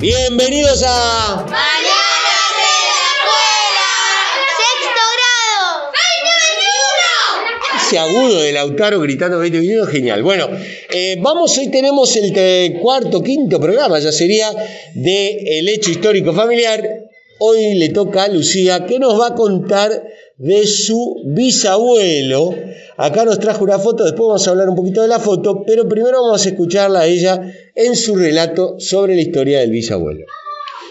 Bienvenidos a. ¡Mañana de la escuela! ¡Sexto grado! ¡2021! Ese agudo de Lautaro gritando 2021 genial. Bueno, eh, vamos, hoy tenemos el te- cuarto, quinto programa, ya sería, de El Hecho Histórico Familiar. Hoy le toca a Lucía que nos va a contar de su bisabuelo. Acá nos trajo una foto, después vamos a hablar un poquito de la foto, pero primero vamos a escucharla a ella en su relato sobre la historia del bisabuelo.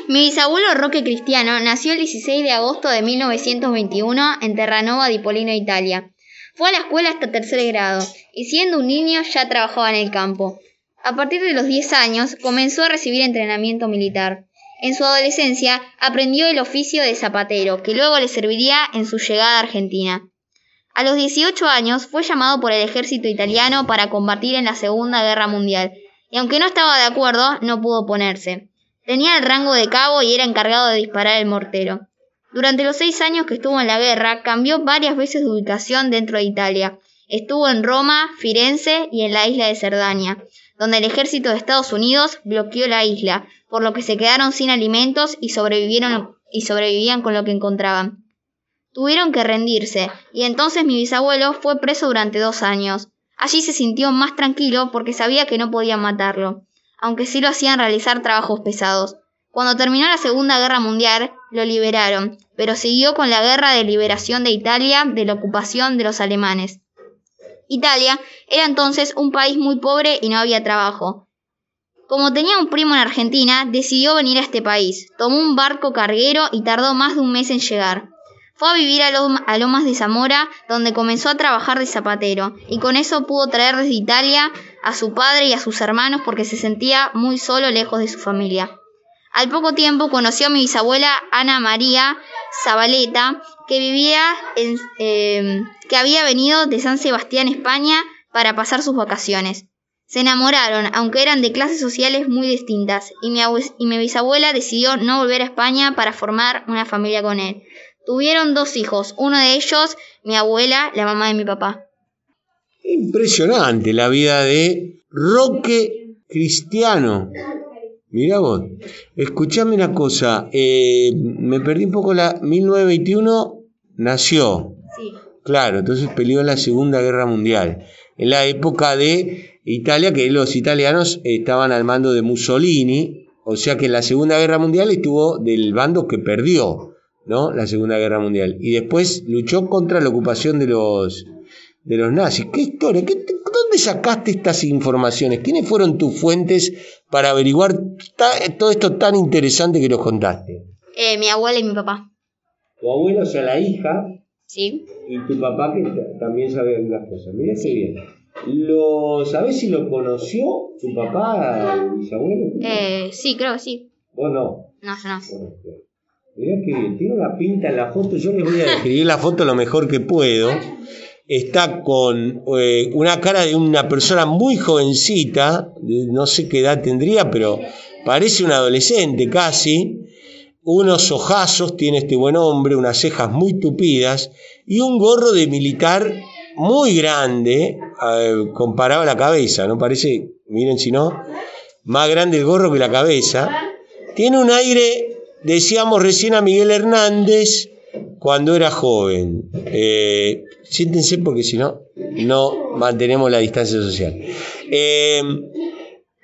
Mi bisabuelo Roque Cristiano nació el 16 de agosto de 1921 en Terranova di Polino, Italia. Fue a la escuela hasta tercer grado y siendo un niño ya trabajaba en el campo. A partir de los 10 años comenzó a recibir entrenamiento militar. En su adolescencia aprendió el oficio de zapatero, que luego le serviría en su llegada a Argentina. A los 18 años fue llamado por el ejército italiano para combatir en la Segunda Guerra Mundial, y aunque no estaba de acuerdo, no pudo oponerse. Tenía el rango de cabo y era encargado de disparar el mortero. Durante los seis años que estuvo en la guerra, cambió varias veces de ubicación dentro de Italia. Estuvo en Roma, Firenze y en la isla de Cerdaña, donde el ejército de Estados Unidos bloqueó la isla, por lo que se quedaron sin alimentos y sobrevivieron y sobrevivían con lo que encontraban. Tuvieron que rendirse, y entonces mi bisabuelo fue preso durante dos años. Allí se sintió más tranquilo porque sabía que no podían matarlo, aunque sí lo hacían realizar trabajos pesados. Cuando terminó la Segunda Guerra Mundial, lo liberaron, pero siguió con la guerra de liberación de Italia de la ocupación de los alemanes. Italia era entonces un país muy pobre y no había trabajo. Como tenía un primo en Argentina, decidió venir a este país. Tomó un barco carguero y tardó más de un mes en llegar. Fue a vivir a, Lom- a Lomas de Zamora, donde comenzó a trabajar de zapatero, y con eso pudo traer desde Italia a su padre y a sus hermanos porque se sentía muy solo lejos de su familia. Al poco tiempo conoció a mi bisabuela Ana María Zabaleta, que vivía en, eh, que había venido de San Sebastián, España, para pasar sus vacaciones. Se enamoraron, aunque eran de clases sociales muy distintas, y mi bisabuela decidió no volver a España para formar una familia con él. Tuvieron dos hijos, uno de ellos, mi abuela, la mamá de mi papá. Impresionante la vida de Roque Cristiano. Mirá vos, escuchame una cosa, eh, me perdí un poco la 1921 nació, Sí. claro, entonces peleó en la Segunda Guerra Mundial, en la época de Italia, que los italianos estaban al mando de Mussolini, o sea que en la Segunda Guerra Mundial estuvo del bando que perdió, ¿no? La Segunda Guerra Mundial, y después luchó contra la ocupación de los de los nazis. ¿Qué historia? ¿Qué ¿Dónde sacaste estas informaciones? ¿Quiénes fueron tus fuentes para averiguar todo esto tan interesante que nos contaste? Eh, mi abuela y mi papá. Tu abuelo, o sea, la hija, Sí. y tu papá que ta- también sabe algunas cosas. Mirá qué bien. Lo, ¿Sabés si lo conoció tu papá, el bisabuelo? Eh, sí, creo que sí. ¿O no? No, yo no. Bueno, Mirá que tiene una pinta en la foto, yo les voy a describir la foto lo mejor que puedo. Está con eh, una cara de una persona muy jovencita, no sé qué edad tendría, pero parece un adolescente casi. Unos ojazos tiene este buen hombre, unas cejas muy tupidas y un gorro de militar muy grande eh, comparado a la cabeza, ¿no? Parece, miren si no, más grande el gorro que la cabeza. Tiene un aire, decíamos recién a Miguel Hernández cuando era joven. Eh, siéntense porque si no, no mantenemos la distancia social. Eh,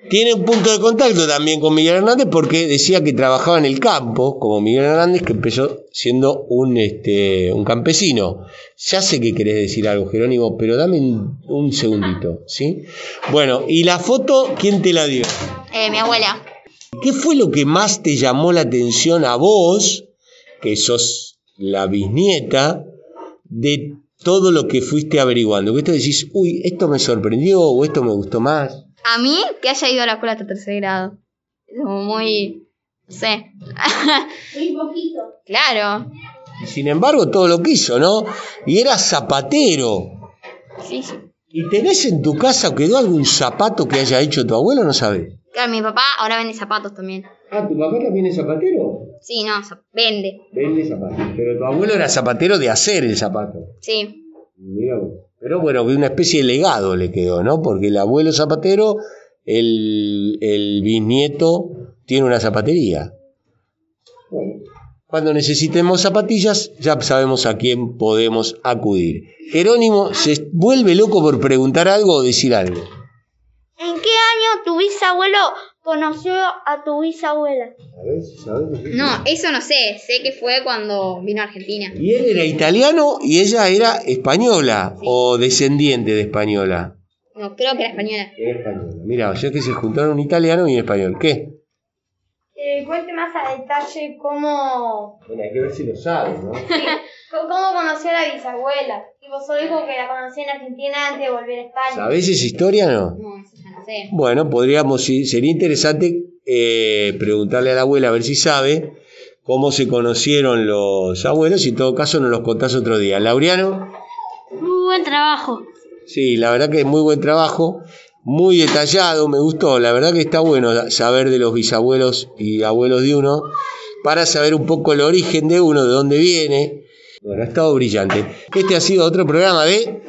tiene un punto de contacto también con Miguel Hernández porque decía que trabajaba en el campo, como Miguel Hernández, que empezó siendo un, este, un campesino. Ya sé que querés decir algo, Jerónimo, pero dame un, un segundito, ¿sí? Bueno, y la foto, ¿quién te la dio? Eh, mi abuela. ¿Qué fue lo que más te llamó la atención a vos, que sos la bisnieta, de todo lo que fuiste averiguando? Que esto decís, uy, esto me sorprendió o esto me gustó más. A mí, que haya ido a la escuela hasta tercer grado. Es como muy. No sé. Muy poquito. claro. Y sin embargo, todo lo quiso, ¿no? Y era zapatero. Sí, sí. ¿Y tenés en tu casa o quedó algún zapato que haya hecho tu abuelo? No sabes. Claro, mi papá ahora vende zapatos también. Ah, ¿tu papá también es zapatero? Sí, no, vende. Vende zapatos. Pero tu abuelo era zapatero de hacer el zapato. Sí. Mira vos. Pero bueno, una especie de legado le quedó, ¿no? Porque el abuelo zapatero, el, el bisnieto tiene una zapatería. Cuando necesitemos zapatillas, ya sabemos a quién podemos acudir. Jerónimo se vuelve loco por preguntar algo o decir algo. ¿En qué año tu bisabuelo conoció a tu bisabuela? A ver si sabemos. No, eso no sé. Sé que fue cuando vino a Argentina. Y él era italiano y ella era española o descendiente de española. No, creo que era española. Era española. Mira, ya que se juntaron un italiano y un español. ¿Qué? Eh, cuente más a detalle cómo, Bueno, hay que ver si lo sabes, ¿no? cómo cómo conoció a la bisabuela. Tipo, solo dijo que la conocía en Argentina antes de volver a España. ¿Sabés esa historia o no? No, eso Bueno, podríamos, sería interesante eh, preguntarle a la abuela a ver si sabe cómo se conocieron los abuelos y en todo caso nos los contás otro día. Laureano, Muy buen trabajo. sí, la verdad que es muy buen trabajo, muy detallado, me gustó, la verdad que está bueno saber de los bisabuelos y abuelos de uno para saber un poco el origen de uno, de dónde viene. Bueno, ha estado brillante. Este ha sido otro programa de...